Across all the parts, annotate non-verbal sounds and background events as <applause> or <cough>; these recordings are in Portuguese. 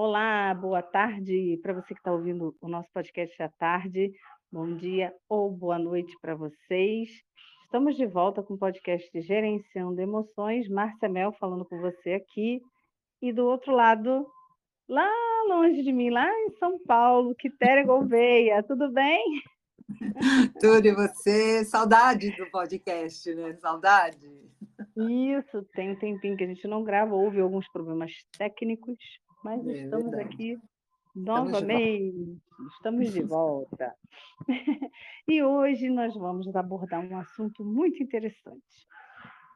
Olá, boa tarde para você que está ouvindo o nosso podcast à tarde. Bom dia ou boa noite para vocês. Estamos de volta com o podcast Gerenciando Emoções. Márcia Mel falando com você aqui. E do outro lado, lá longe de mim, lá em São Paulo, Quitéria Gouveia. <laughs> Tudo bem? Tudo e você? Saudade do podcast, né? Saudade. Isso, tem um tempinho que a gente não grava, houve alguns problemas técnicos, mas É estamos verdade. aqui novamente, estamos de <laughs> volta. E hoje nós vamos abordar um assunto muito interessante,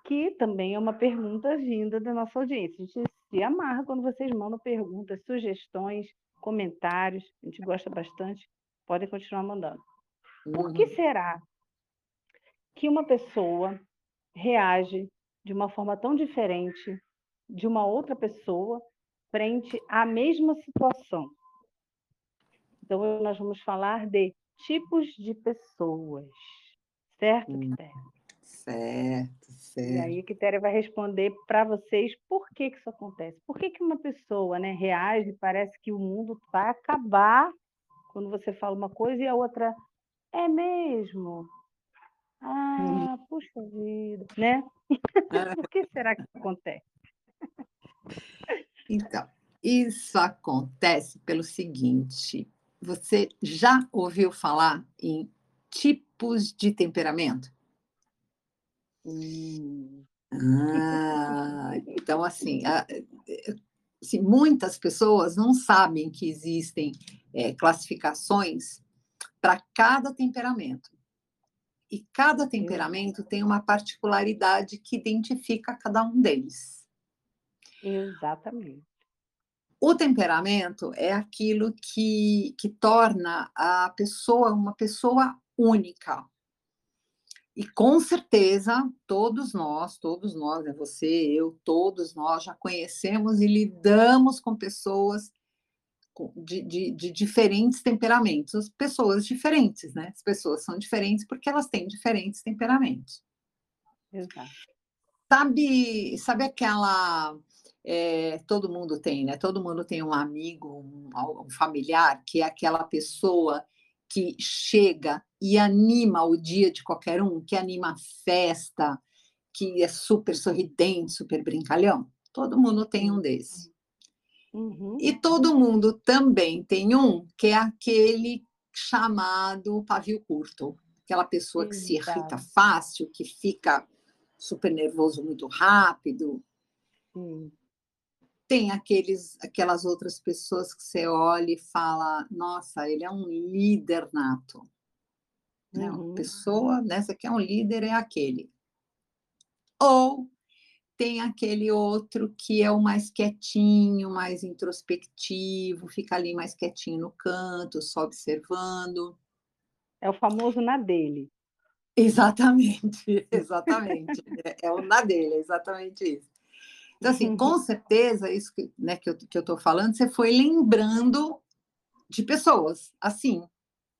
que também é uma pergunta vinda da nossa audiência. A gente se amarra quando vocês mandam perguntas, sugestões, comentários, a gente gosta bastante, podem continuar mandando. Por que Uhum. será que uma pessoa reage de uma forma tão diferente de uma outra pessoa frente à mesma situação? Então, nós vamos falar de tipos de pessoas, certo, Hum. Quitéria? Certo, E certo. aí, a Quitéria vai responder para vocês por que, que isso acontece. Por que, que uma pessoa né, reage e parece que o mundo vai acabar quando você fala uma coisa e a outra é mesmo? Ah, puxa vida, né? <laughs> Ah, Por que será que isso acontece? Então, isso acontece pelo seguinte: você já ouviu falar em tipos de temperamento? Hum, Ah, então, assim, a- assim, muitas pessoas não sabem que existem eh, classificações para cada temperamento. E cada temperamento tem uma particularidade que identifica cada um deles. Exatamente. O temperamento é aquilo que, que torna a pessoa uma pessoa única. E com certeza, todos nós, todos nós, né, você, eu, todos nós já conhecemos e lidamos com pessoas de, de, de diferentes temperamentos, pessoas diferentes, né? As pessoas são diferentes porque elas têm diferentes temperamentos. Exato. Sabe, sabe aquela. É, todo mundo tem, né? Todo mundo tem um amigo, um, um familiar, que é aquela pessoa que chega e anima o dia de qualquer um, que anima a festa, que é super sorridente, super brincalhão. Todo mundo tem um desse. Uhum. E todo mundo também tem um que é aquele chamado pavio curto, aquela pessoa que se irrita fácil, que fica super nervoso muito rápido. Sim. Tem aqueles, aquelas outras pessoas que você olha e fala, nossa, ele é um líder nato. Né? Uma Uhum. pessoa, né? Você quer um líder, é aquele. Ou tem aquele outro que é o mais quietinho, mais introspectivo, fica ali mais quietinho no canto, só observando. É o famoso na dele. Exatamente, <laughs> exatamente. É, é o na dele, é exatamente isso. Então, assim, com certeza, isso que, né, que eu que eu estou falando, você foi lembrando de pessoas assim,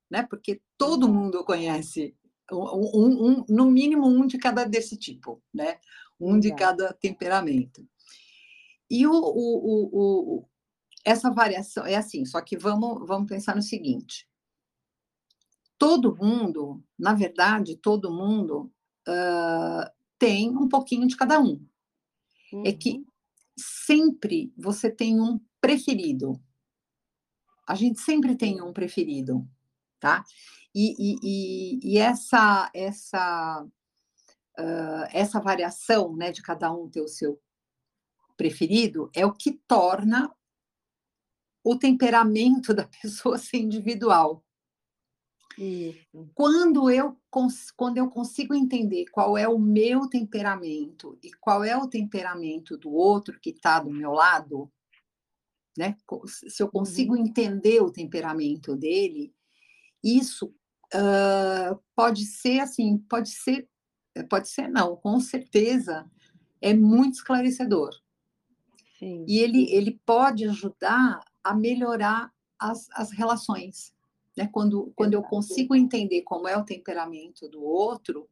né? Porque todo mundo conhece um, um- no mínimo um de cada desse tipo, né? Um de cada temperamento. E o, o- o- o- essa variação é assim, só que vamos, vamos pensar no seguinte: todo mundo, na verdade, todo mundo ah, tem um pouquinho de cada um. É que Uhum. sempre você tem um preferido. A gente sempre tem um preferido, tá? E, e- e- e essa essa ah, essa variação, né, de cada um ter o seu preferido é o que torna o temperamento <laughs> da pessoa ser individual. Isso. Quando eu, quando eu consigo entender qual é o meu temperamento e qual é o temperamento do outro que está do meu lado, né? Se eu consigo entender o temperamento dele, isso ah, pode ser assim, pode ser, pode ser não, com certeza é muito esclarecedor. Sim. E ele, ele pode ajudar a melhorar as, as relações. Né? Quando, quando eu consigo entender como é o temperamento do outro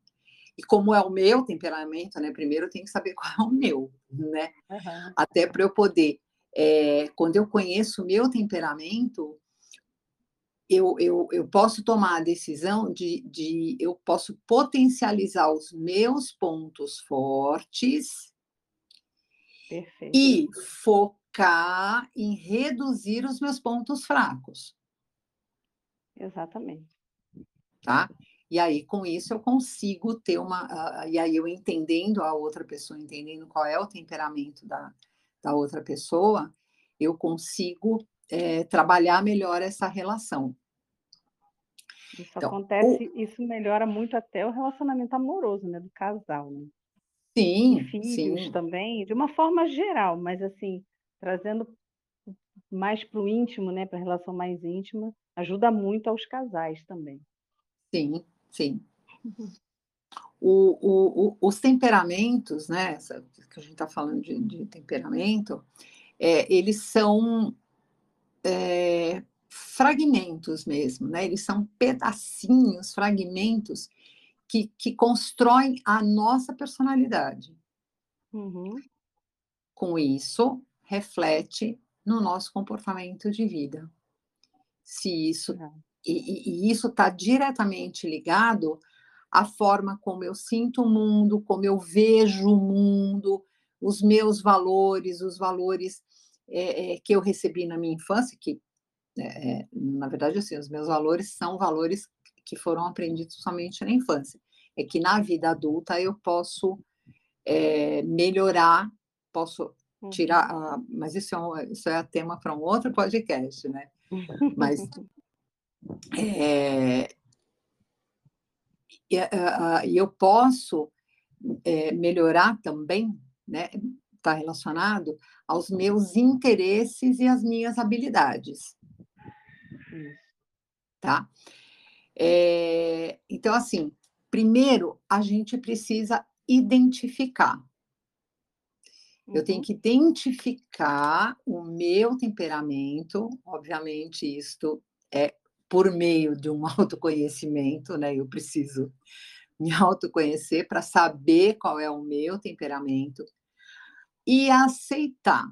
e como é o meu temperamento, né? Primeiro eu tenho que saber <laughs> qual é o meu, né? Aham. Até para eu poder é, quando eu conheço o meu temperamento, eu, eu, eu posso tomar a decisão de, de eu posso potencializar os meus pontos fortes Perfeito. e focar em reduzir os meus pontos fracos. Exatamente. Tá? E aí, com isso, eu consigo ter uma. Uh, e aí, eu entendendo a outra pessoa, entendendo qual é o temperamento da, da outra pessoa, eu consigo é, trabalhar melhor essa relação. Isso então, acontece, o... isso melhora muito até o relacionamento amoroso, né, do casal, né? Sim, e filhos sim. também, de uma forma geral, mas assim, trazendo mais para o íntimo, né, para a relação mais íntima, ajuda muito aos casais também. Sim, sim. <laughs> O, o, o, os temperamentos, né, essa, que a gente está falando de, de temperamento, é, eles são é, fragmentos mesmo, né? Eles são pedacinhos, fragmentos que, que constroem a nossa personalidade. Uhum. Com isso, reflete no nosso comportamento de vida. Se isso é. e, e isso está diretamente ligado à forma como eu sinto o mundo, como eu vejo o mundo, os meus valores, os valores é, é, que eu recebi na minha infância, que é, na verdade assim, os meus valores são valores que foram aprendidos somente na infância. É que na vida adulta eu posso é, melhorar, posso tirar, uhum. mas isso é, um, isso é tema para um outro podcast, né? Mas <laughs> é, e, e eu posso é, melhorar também, né? Está relacionado aos meus interesses e às minhas habilidades. Tá? É, então, assim, primeiro a gente precisa identificar. Uhum. Eu tenho uhum. que identificar o meu temperamento, obviamente, isto é por meio de um <laughs> autoconhecimento, né? Eu preciso me autoconhecer para saber qual é o meu temperamento e aceitar.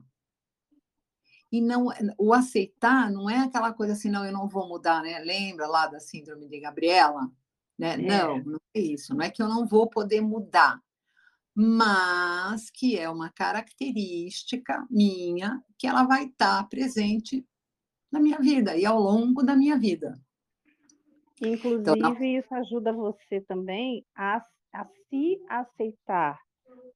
E não, o aceitar não é aquela coisa assim, não, eu não vou mudar, né? Lembra lá da síndrome de Gabriela? Né? É. Não, não é isso. Não é que eu não vou poder mudar, mas que é uma característica minha que ela vai estar presente na minha vida e ao longo da minha vida. Inclusive, então, não... isso ajuda você também a, a se aceitar,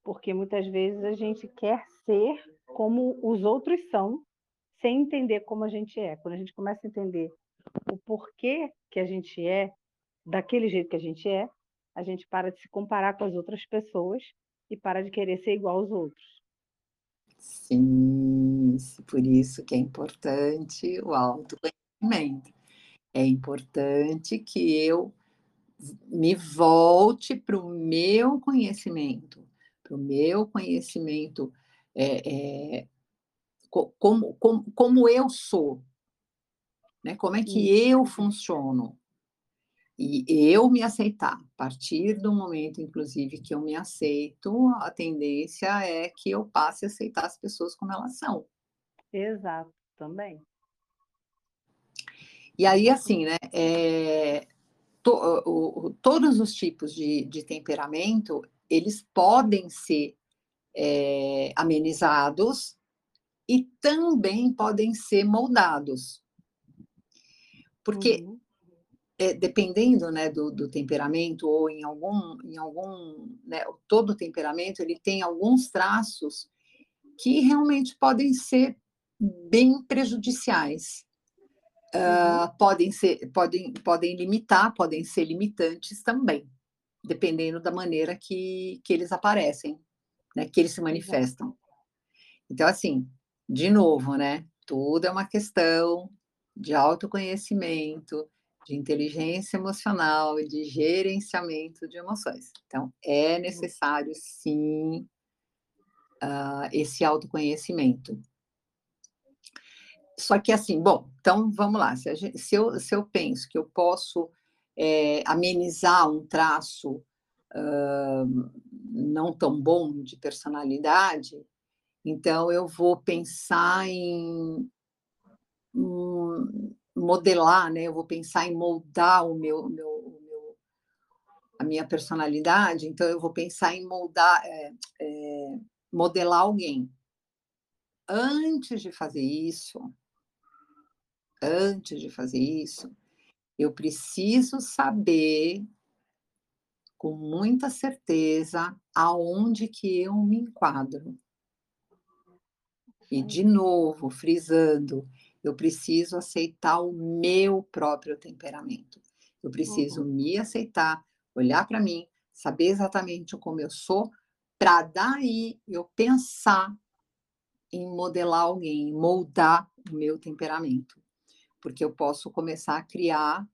porque muitas vezes a gente quer ser como os outros são, sem entender como a gente é. Quando a gente começa a entender o porquê que a gente é daquele jeito que a gente é, a gente para de se comparar com as outras pessoas e para de querer ser igual aos outros. Sim, por isso que é importante o autoconhecimento. É importante que eu me volte para o meu conhecimento, para o meu conhecimento é, é, como, como, como eu sou, né? como é que eu funciono. E eu me aceitar. A partir do momento, inclusive, que eu me aceito, a tendência é que eu passe a aceitar as pessoas como elas são. Exato, também. E aí, assim, né? É, to, o, o, todos os tipos de, de temperamento, eles podem ser é, amenizados e também podem ser moldados. Porque, uhum. É, dependendo né, do, do, temperamento, ou em algum, em algum né, todo temperamento, ele tem alguns traços que realmente podem ser bem prejudiciais. Uh, podem ser, podem, podem limitar, podem ser limitantes também, dependendo da maneira que, que eles aparecem, né, que eles se manifestam. Então, assim, de novo, né? Tudo é uma questão de autoconhecimento, de inteligência emocional e de gerenciamento de emoções. Então, é necessário, sim, uh, esse autoconhecimento. Só que, assim, bom, então vamos lá. Se, gente, se, eu, se eu penso que eu posso é, amenizar um traço uh, não tão bom de personalidade, Então, eu vou pensar em um, modelar, né? Eu vou pensar em moldar o meu, meu, o meu, a minha personalidade. Então, eu vou pensar em moldar, é, é, modelar alguém. Antes de fazer isso, antes de fazer isso, eu preciso saber com muita certeza aonde que eu me enquadro. E de novo, frisando, eu preciso aceitar o meu próprio temperamento. Eu preciso uhum. me aceitar, olhar para mim, saber exatamente como eu sou, para daí eu pensar em modelar alguém, moldar o meu temperamento. Porque eu posso começar a criar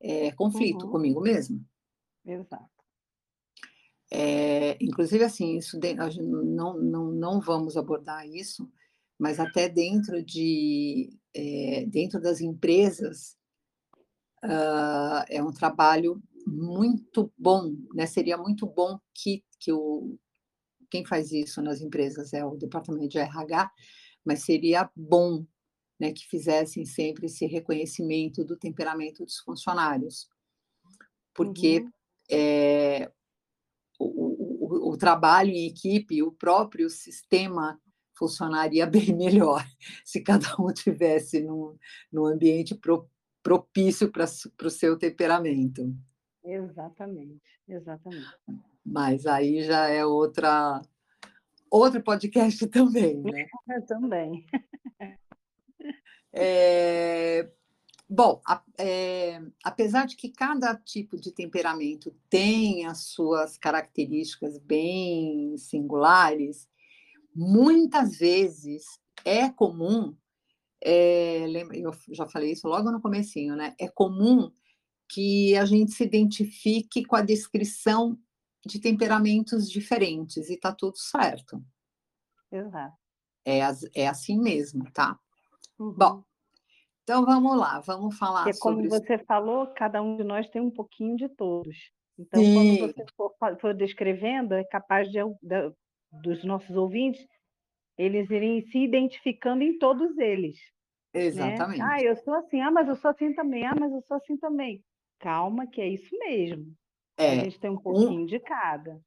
é, conflito uhum. comigo mesmo. Exato. É, inclusive, assim, isso não, não, não vamos abordar isso, mas até dentro de é, dentro das empresas uh, é um trabalho muito bom, né? Seria muito bom que, que o quem faz isso nas empresas é o departamento de RH, mas seria bom né, que fizessem sempre esse reconhecimento do temperamento dos funcionários, porque uhum. é, o, o, o, trabalho em equipe, o próprio sistema funcionaria <laughs> bem melhor se cada um tivesse num, num ambiente pro, propício para o seu temperamento. Exatamente, exatamente. Mas aí já é outra outro podcast <laughs> também, né? também. É, bom, a, é, apesar de que cada tipo de temperamento tem as suas características bem singulares, muitas vezes é comum, é, lembra, eu já falei isso logo no comecinho, né? É comum que a gente se identifique com a descrição de temperamentos diferentes e tá tudo certo. Exato. É, é assim mesmo, tá? Uhum. Bom, então vamos lá, vamos falar sobre... como você falou, cada um de nós tem um pouquinho de todos. Então, Sim. quando você for, for descrevendo, é capaz de, de, dos nossos ouvintes, eles irem se identificando em todos eles. Né? Exatamente. Né? Ah, eu sou assim, ah, mas eu sou assim também, ah, mas eu sou assim também. Calma, que é isso mesmo. É, a gente tem um pouquinho um, de cada.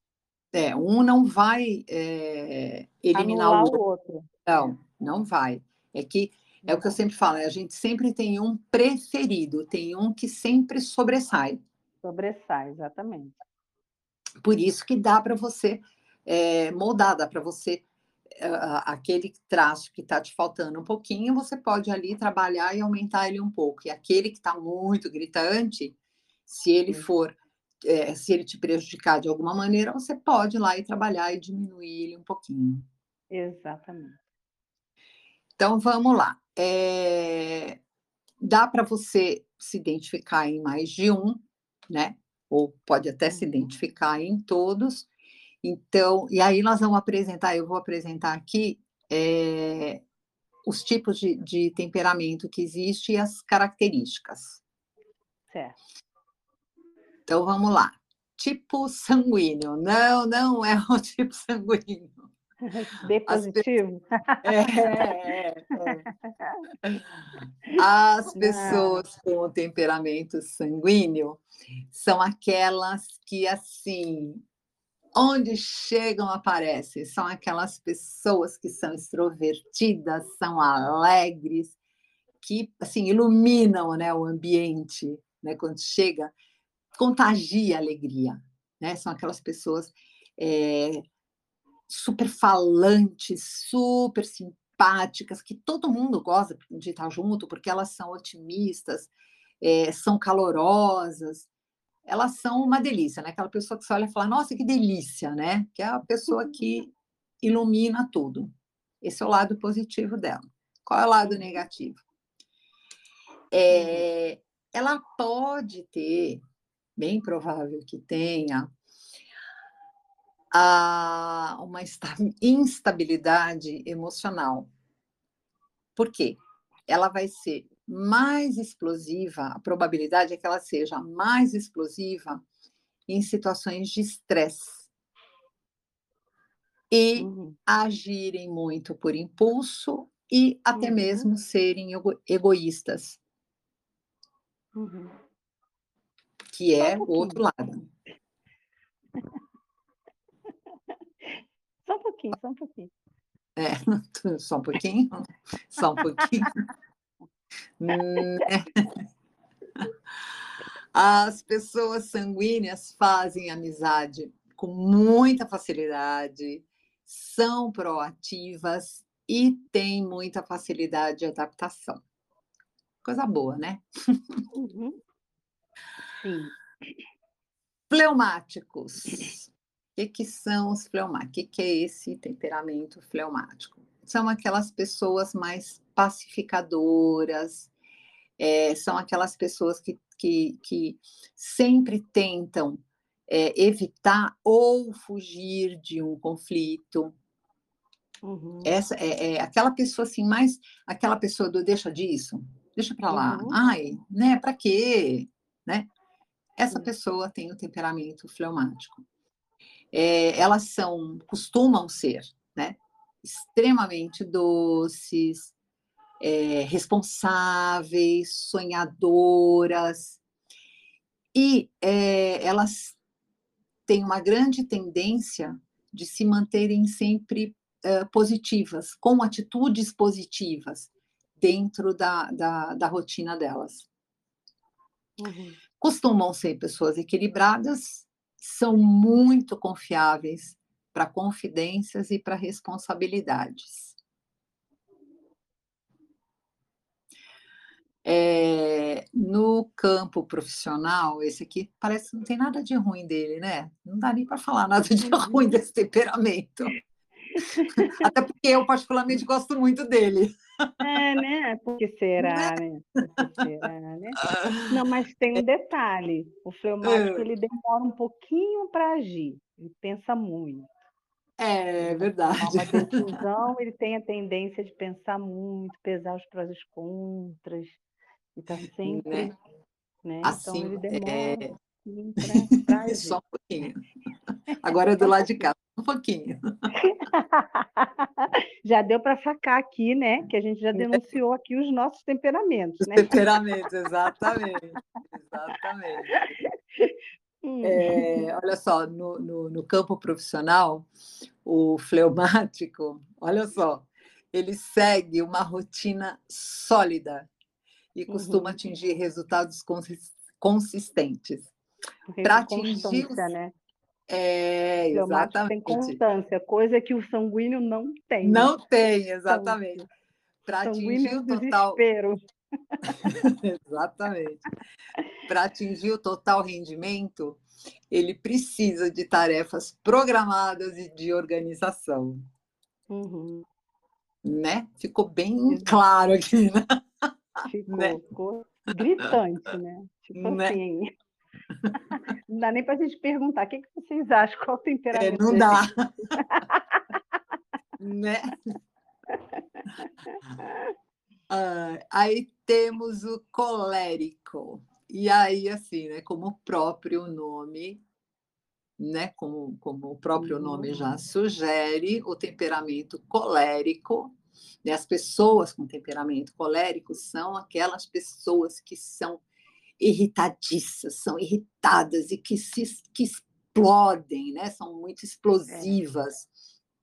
É, um não vai é, eliminar Anular o outro. outro. Não, não vai. É que é o que eu sempre falo, a gente sempre tem um preferido, tem um que sempre sobressai. Sobressai, exatamente. Por isso que dá para você é, moldar, dá para você uh, aquele traço que está te faltando um pouquinho, você pode ali trabalhar e aumentar ele um pouco. E aquele que está muito gritante, se ele for, é, se ele te prejudicar de alguma maneira, você pode ir lá e trabalhar e diminuir ele um pouquinho. Exatamente. Então vamos lá. É, dá para você se identificar em mais de um, né? Ou pode até se uhum. identificar em todos. Então, e aí nós vamos apresentar, eu vou apresentar aqui é, os tipos de, de temperamento que existe e as características. Certo. Então vamos lá. Tipo sanguíneo. Não, não é o <laughs> tipo sanguíneo. <laughs> B positivo? As, é, é, é. As pessoas com o temperamento sanguíneo são aquelas que, assim, onde chegam aparecem. São aquelas pessoas que são extrovertidas, são alegres, que assim iluminam né, o ambiente, né, quando chega, contagia a alegria. Né? São aquelas pessoas é, super falantes, super simpáticas, que todo mundo gosta de estar junto, porque elas são otimistas, é, são calorosas, elas são uma delícia, né? Aquela pessoa que você olha e fala, nossa, que delícia, né? Que é a pessoa que ilumina tudo. Esse é o lado positivo dela. Qual é o lado negativo? É, ela pode ter, bem provável que tenha, a, uma instabilidade emocional. Por quê? Ela vai ser mais explosiva, a probabilidade é que ela seja mais explosiva em situações de estresse. e uhum. agirem muito por impulso e até uhum. mesmo serem ego egoístas. Uhum. Que é um o outro lado. <laughs> Só um pouquinho, só um pouquinho. É, <laughs> só um pouquinho? Só um pouquinho. Né? <laughs> As pessoas sanguíneas fazem amizade com muita facilidade, são proativas e têm muita facilidade de adaptação. Coisa boa, né? Uhum. Sim. Fleumáticos. O que, que são os fleumáticos? O que, que é esse temperamento fleumático? São aquelas pessoas mais pacificadoras, é, são aquelas pessoas que, que, que sempre tentam é, evitar ou fugir de um conflito. Uhum. Essa é, é, aquela pessoa assim, mais aquela pessoa do deixa disso, deixa para lá. Uhum. Ai, né? Para quê? Né? Essa uhum. pessoa tem o temperamento fleumático. É, elas são, costumam ser, né? Extremamente doces, é, responsáveis, sonhadoras, e é, elas têm uma grande tendência de se manterem sempre é, positivas, com atitudes positivas dentro da, da, da rotina delas. Uhum. Costumam ser pessoas equilibradas, são muito confiáveis para confidências e para responsabilidades. É, no campo profissional, esse aqui parece que não tem nada de ruim dele, né? Não dá nem para falar <laughs> nada de uhum. ruim desse temperamento. <laughs> Até porque eu, particularmente, gosto muito dele. É, né? Porque será, né? Porque será, né? Não, mas tem um detalhe: o fleumático ele demora um pouquinho para agir, ele pensa muito. É verdade. Uma decisão, <laughs> ele tem a tendência de pensar muito, pesar os prós e os contras. E está sempre. Né? Né? Assim, então ele demora <laughs> é... um pra, pra Só um pouquinho. Agora é do lado de cá, um pouquinho. <laughs> já deu para sacar aqui, né? Que a gente já denunciou aqui os nossos temperamentos, os né? Temperamentos, exatamente. exatamente. <laughs> Hum. É, olha só, no, no, no, campo profissional, o fleumático, olha só, ele segue uma rotina sólida e costuma uhum. atingir resultados consistentes. Para atingir. Né? É, exatamente. Tem constância, coisa que o sanguíneo não tem. Não tem, exatamente. Para atingir o total. <laughs> exatamente. Para atingir o total rendimento, ele precisa de tarefas programadas e de organização. Uhum. Né? Ficou bem claro aqui, né? Ficou, né? ficou gritante, né? Tipo né? assim. <laughs> Não dá nem para a gente perguntar o que, que vocês acham, qual o temperamento. É, não dá. <laughs> né? <laughs> Ah, aí temos o colérico. E aí, assim, né, como o próprio nome, né, como, como o próprio nome já uhum. sugere, o temperamento colérico né? As pessoas com temperamento colérico são aquelas pessoas que são irritadiças, são irritadas e que se que explodem, né? São muito explosivas,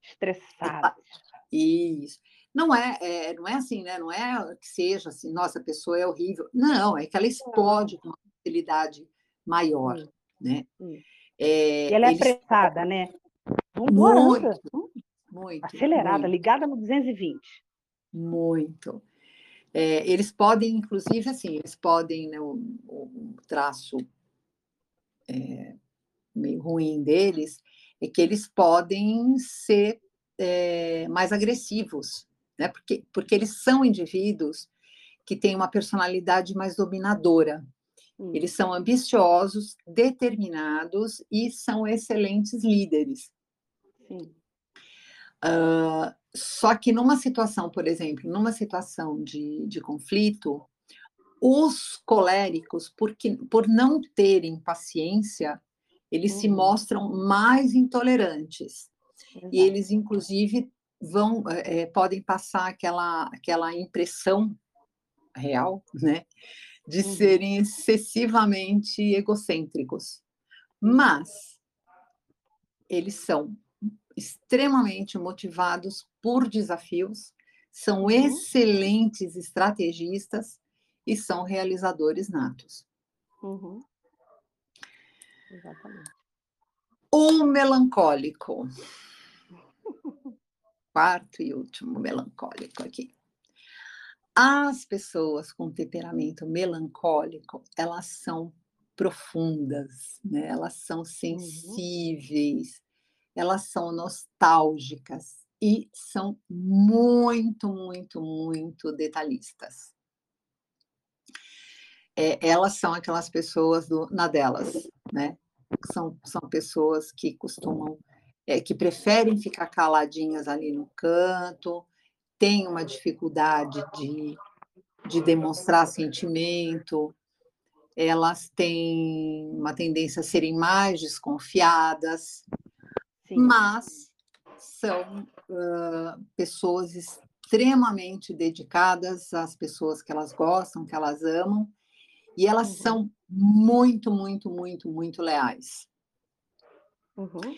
é. estressadas. Isso. Não é, é, não é assim, né? Não é que seja assim, nossa, a pessoa é horrível. Não, é que ela explode com uma facilidade maior, hum. né? Hum. É, e ela é eles... apressada, né? Muito, hum. Muito. Acelerada, muito. ligada no 220. Muito. É, eles podem, inclusive, assim, eles podem, né, traço é, meio ruim deles é que eles podem ser é, mais agressivos, né? Porque, porque eles são indivíduos que têm uma personalidade mais dominadora. Hum. Eles são ambiciosos, determinados e são excelentes líderes. Sim. Uh, só que numa situação, por exemplo, numa situação de, de conflito, os coléricos, porque, por não terem paciência, eles uhum. se mostram mais intolerantes. Exato. E eles, inclusive, vão é, podem passar aquela, aquela impressão real, né, de uhum. serem excessivamente egocêntricos. Mas eles são extremamente motivados por desafios, são uhum. excelentes estrategistas e são realizadores natos. Uhum. Exatamente. O melancólico. <laughs> Quarto e último melancólico aqui. As pessoas com temperamento melancólico, elas são profundas, né? elas são uhum. sensíveis. Elas são nostálgicas e são muito, muito, muito detalhistas. É, elas são aquelas pessoas do, na delas, né? São, são pessoas que costumam, é, que preferem ficar caladinhas ali no canto, têm uma dificuldade de, de demonstrar sentimento, elas têm uma tendência a serem mais desconfiadas, Sim. mas são uh, pessoas extremamente dedicadas às pessoas que elas gostam, que elas amam, e elas uhum. são muito, muito, muito, muito leais. Uhum.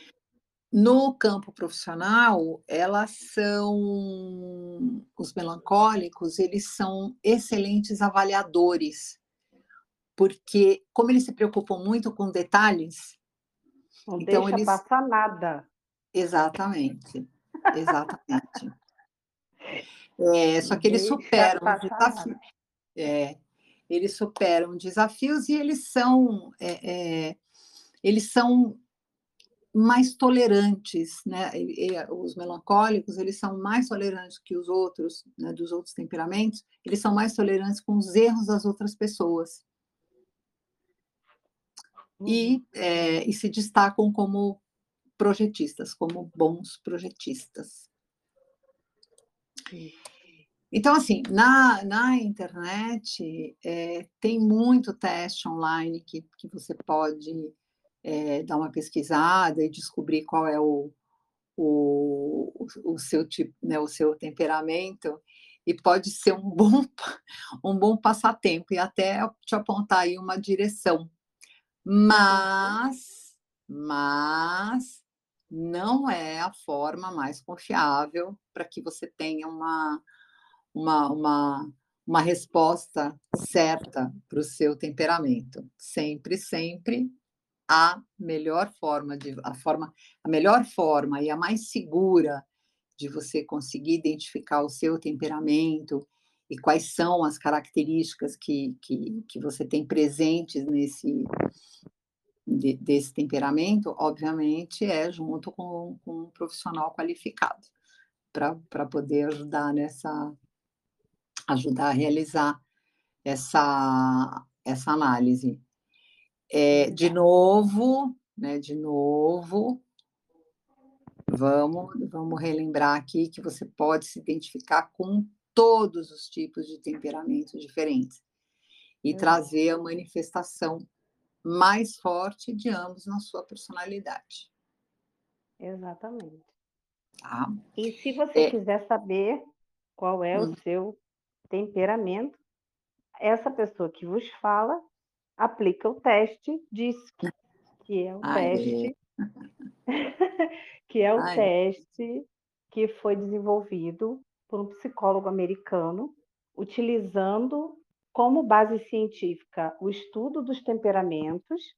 No campo profissional, elas são os melancólicos, eles são excelentes avaliadores, porque como eles se preocupam muito com detalhes, não então deixa eles... passar nada. Exatamente, exatamente. <laughs> é, só que eles superam os desafios. É, eles superam desafios e eles são é, é, eles são mais tolerantes, né? Os melancólicos eles são mais tolerantes que os outros, né? dos outros temperamentos. Eles são mais tolerantes com os erros das outras pessoas e, é, e se destacam como projetistas, como bons projetistas. Então, assim, na, na internet é, tem muito teste online que, que você pode é, dar uma pesquisada e descobrir qual é o, o, o seu tipo, né, o seu temperamento, e pode ser um bom, <laughs> um bom passatempo e até te apontar aí uma direção. Mas, mas não é a forma mais confiável para que você tenha uma, uma, uma, uma resposta certa para o seu temperamento. Sempre, sempre a melhor forma de a forma a melhor forma e a mais segura de você conseguir identificar o seu temperamento e quais são as características que, que, que você tem presentes nesse de, desse temperamento, obviamente, é junto com, com um profissional qualificado para poder ajudar nessa ajudar a realizar essa, essa análise. É, de novo, né, de novo, vamos, vamos relembrar aqui que você pode se identificar com todos os tipos de temperamentos diferentes e uhum. trazer a manifestação mais forte de ambos na sua personalidade. Exatamente. Tá? E se você é... quiser saber qual é hum. o seu temperamento, essa pessoa que vos fala aplica o teste DISC, que é o Ai, teste <laughs> que é o Ai. teste que foi desenvolvido por um psicólogo americano, utilizando como base científica o estudo dos temperamentos.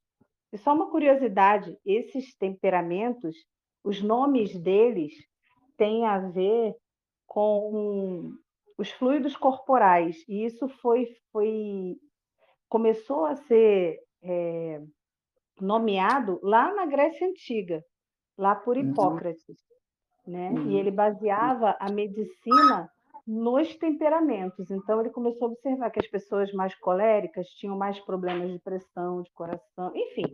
E só uma curiosidade: esses temperamentos, os nomes deles têm a ver com os fluidos corporais, e isso foi, foi começou a ser é, nomeado lá na Grécia Antiga, lá por uhum. Hipócrates. Né? Uhum. E ele baseava a medicina nos temperamentos. Então, ele começou a observar que as pessoas mais coléricas tinham mais problemas de pressão, de coração, enfim,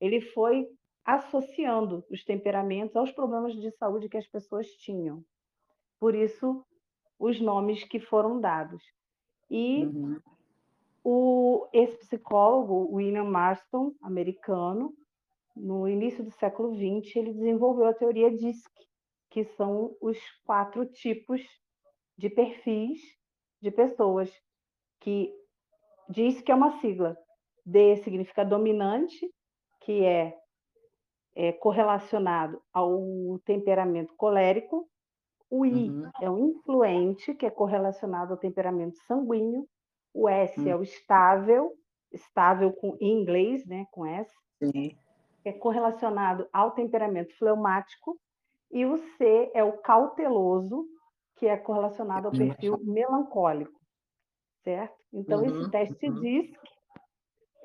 ele foi associando os temperamentos aos problemas de saúde que as pessoas tinham. Por isso, os nomes que foram dados. E uhum. o, esse psicólogo, William Marston, americano, no início do século XX, ele desenvolveu a teoria DISC, que são os quatro tipos de perfis de pessoas, que diz que é uma sigla. D significa dominante, que é, é correlacionado ao temperamento colérico. O I uhum. é o influente, que é correlacionado ao temperamento sanguíneo. O S uhum. é o estável, estável com, em inglês, né, com S. Sim. É correlacionado ao temperamento fleumático. E o C é o cauteloso, que é correlacionado ao perfil melancólico, certo? Então, uhum, esse teste uhum. DISC,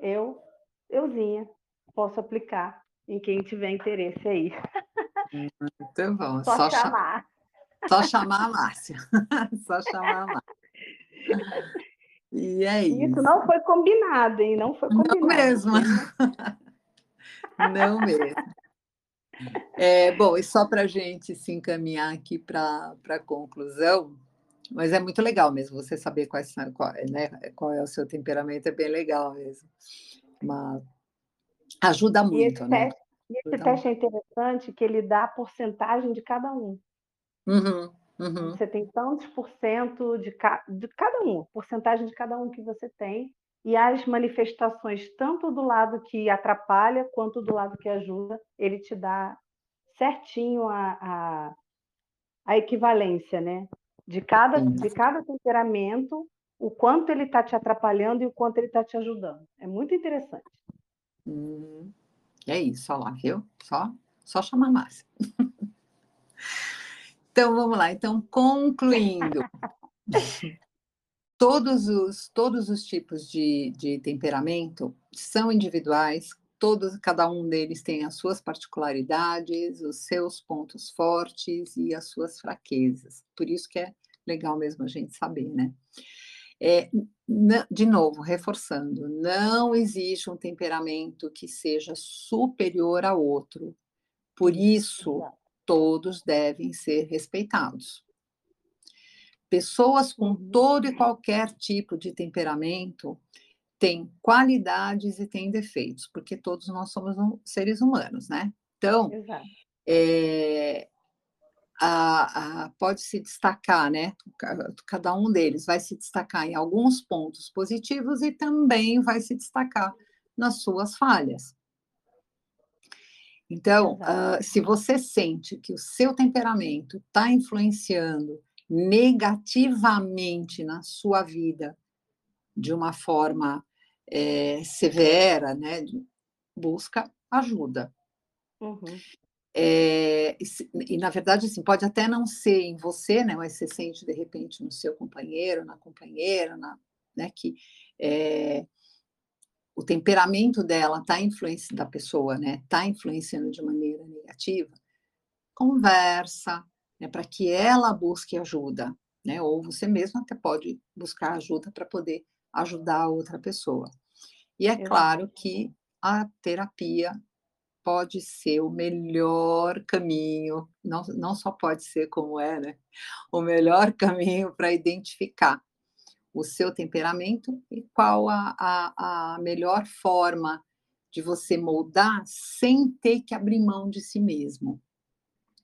eu, euzinha, posso aplicar em quem tiver interesse aí. Muito bom. Só, só chamar. Só chamar a Márcia. <laughs> Só chamar a Márcia. E é isso. Isso não foi combinado, hein? Não foi combinado. <laughs> Não mesmo. Não mesmo. É, bom, e só para a gente se encaminhar aqui para a conclusão, mas é muito legal mesmo você saber quais, qual, né, qual é o seu temperamento, é bem legal mesmo. Mas ajuda muito, e esse né? Teste, e esse ajuda teste muito. é interessante que ele dá a porcentagem de cada um. Uhum, uhum. Você tem tantos por cento de, ca, de cada um, porcentagem de cada um que você tem, e as manifestações, tanto do lado que atrapalha quanto do lado que ajuda, ele te dá certinho a, a, a equivalência, né? De cada, de cada temperamento, o quanto ele está te atrapalhando e o quanto ele está te ajudando. É muito interessante. Hum, é isso, olha lá, viu? Só, só chamar Márcia. <laughs> então, vamos lá. Então, concluindo. <laughs> todos os, todos os tipos de, de temperamento são individuais, todos, cada um deles tem as suas particularidades, os seus pontos fortes e as suas fraquezas. Por isso que é legal mesmo a gente saber, né? É, de novo, reforçando, não existe um temperamento que seja superior ao outro. Por isso, todos devem ser respeitados. Pessoas com uhum. todo e qualquer tipo de temperamento têm qualidades e têm defeitos, porque todos nós somos seres humanos, né? Então, é, a, a, pode se destacar, né? Cada um deles vai se destacar em alguns pontos positivos e também vai se destacar nas suas falhas. Então, uh, se você sente que o seu temperamento está influenciando negativamente na sua vida de uma forma é, severa, né? Busca ajuda. Uhum. É, e, e, na verdade, assim, pode até não ser em você, né? Mas você sente de repente no seu companheiro, na companheira, na, né? Que é, o temperamento dela está influenciando da pessoa, né? Está influenciando de maneira negativa. Conversa, né, para que ela busque ajuda, né? Ou você mesmo até pode buscar ajuda para poder ajudar a outra pessoa. E é claro que a terapia pode ser o melhor caminho, não, não só pode ser como é, né? O melhor <laughs> caminho para identificar o seu temperamento e qual a, a, a melhor forma de você moldar sem ter que abrir mão de si mesmo.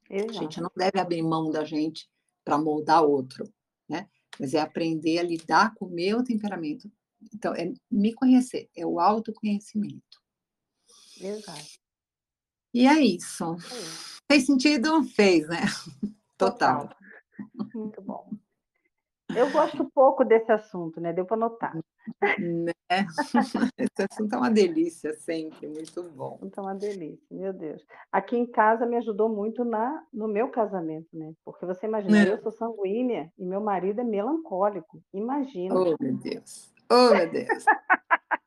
Exato. A gente não deve abrir mão da gente para moldar outro, né? Mas é aprender a lidar com o meu temperamento. Então, é me conhecer, é o autoconhecimento. Exato. E é isso. Fez sentido? Fez, né? Total. Total. Muito bom. Eu gosto pouco desse assunto, né? Deu para notar. Né? <laughs> Esse assunto é uma delícia sempre, muito bom. Então, é uma delícia, meu Deus. Aqui em casa me ajudou muito na, no meu casamento, né? Porque você imagina, é. eu sou sanguínea e meu marido é melancólico. Imagina. Oh, meu Deus. Oh, meu Deus.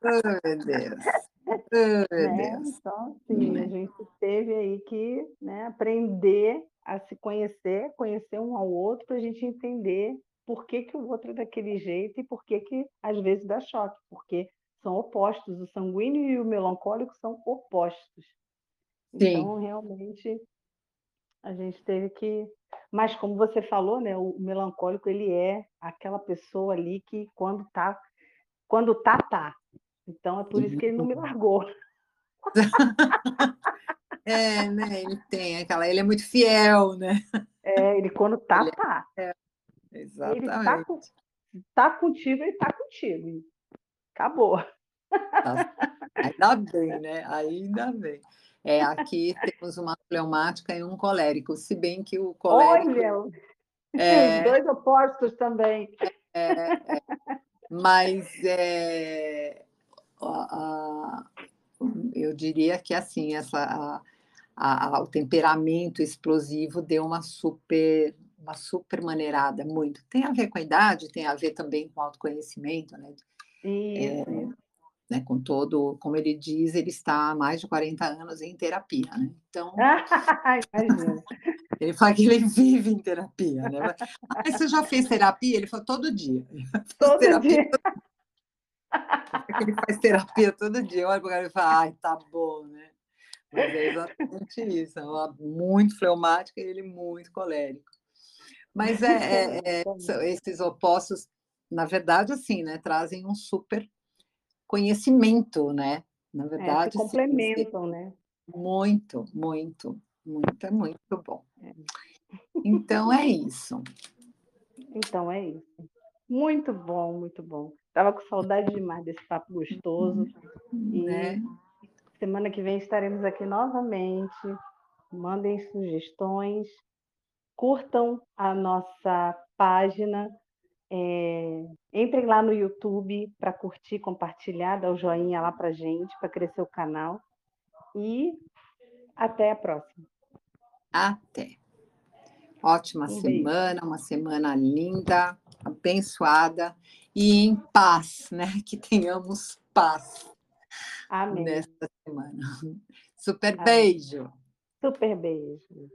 oh, meu Deus. Oh, meu né? Deus. Então, sim, a né? gente teve aí que né, aprender a se conhecer, conhecer um ao outro, para a gente entender por que, que o outro é daquele jeito e por que, que às vezes dá choque, porque são opostos, o sanguíneo e o melancólico são opostos. Sim. Então, realmente, a gente teve que. Mas, como você falou, né, o melancólico ele é aquela pessoa ali que, quando tá, quando tá, tá. Então, é por isso que ele não me largou. <laughs> É, né? Ele tem aquela, ele é muito fiel, né? É, ele quando tá, ele tá. É, exatamente. Ele tá, com, tá contigo, ele tá contigo. Acabou. Tá, ainda bem, né? Ainda bem. É, aqui temos uma fleumática e um colérico, se bem que o colérico. Olha! É, <laughs> os dois opostos também. É, é, mas é, a, eu diria que assim essa a, a, o temperamento explosivo deu uma super uma super maneirada muito tem a ver com a idade tem a ver também com o autoconhecimento né isso, é, né, com todo, como ele diz, ele está há mais de 40 anos em terapia, né? Então, <laughs> <laughs> ele fala que ele vive em terapia, né? Mas você já fez terapia? Ele falou todo dia. <laughs> Todo terapia, dia. Ele faz terapia todo dia. Olha para o cara e fala, ai, tá bom, né? Mas é exatamente isso. Ela muito fleumática e ele muito colérico. Mas é, é, <laughs> é, esses opostos, na verdade, assim, né? Trazem um super conhecimento, né? Na verdade, é, complementam, sim, né? Muito, muito, muito, é muito bom. É. Então é <laughs> isso. Então é isso. Muito bom, muito bom. Tava com saudade demais desse papo gostoso. E né? semana que vem estaremos aqui novamente. Mandem sugestões, curtam a nossa página é, entrem lá no YouTube para curtir, compartilhar, dar o joinha lá para gente, para crescer o canal. E até a próxima. Até. Ótima um semana, beijo. uma semana linda, abençoada e em paz, né? <laughs> Que tenhamos paz Amém. nesta semana. Super Amém. beijo. Super beijo.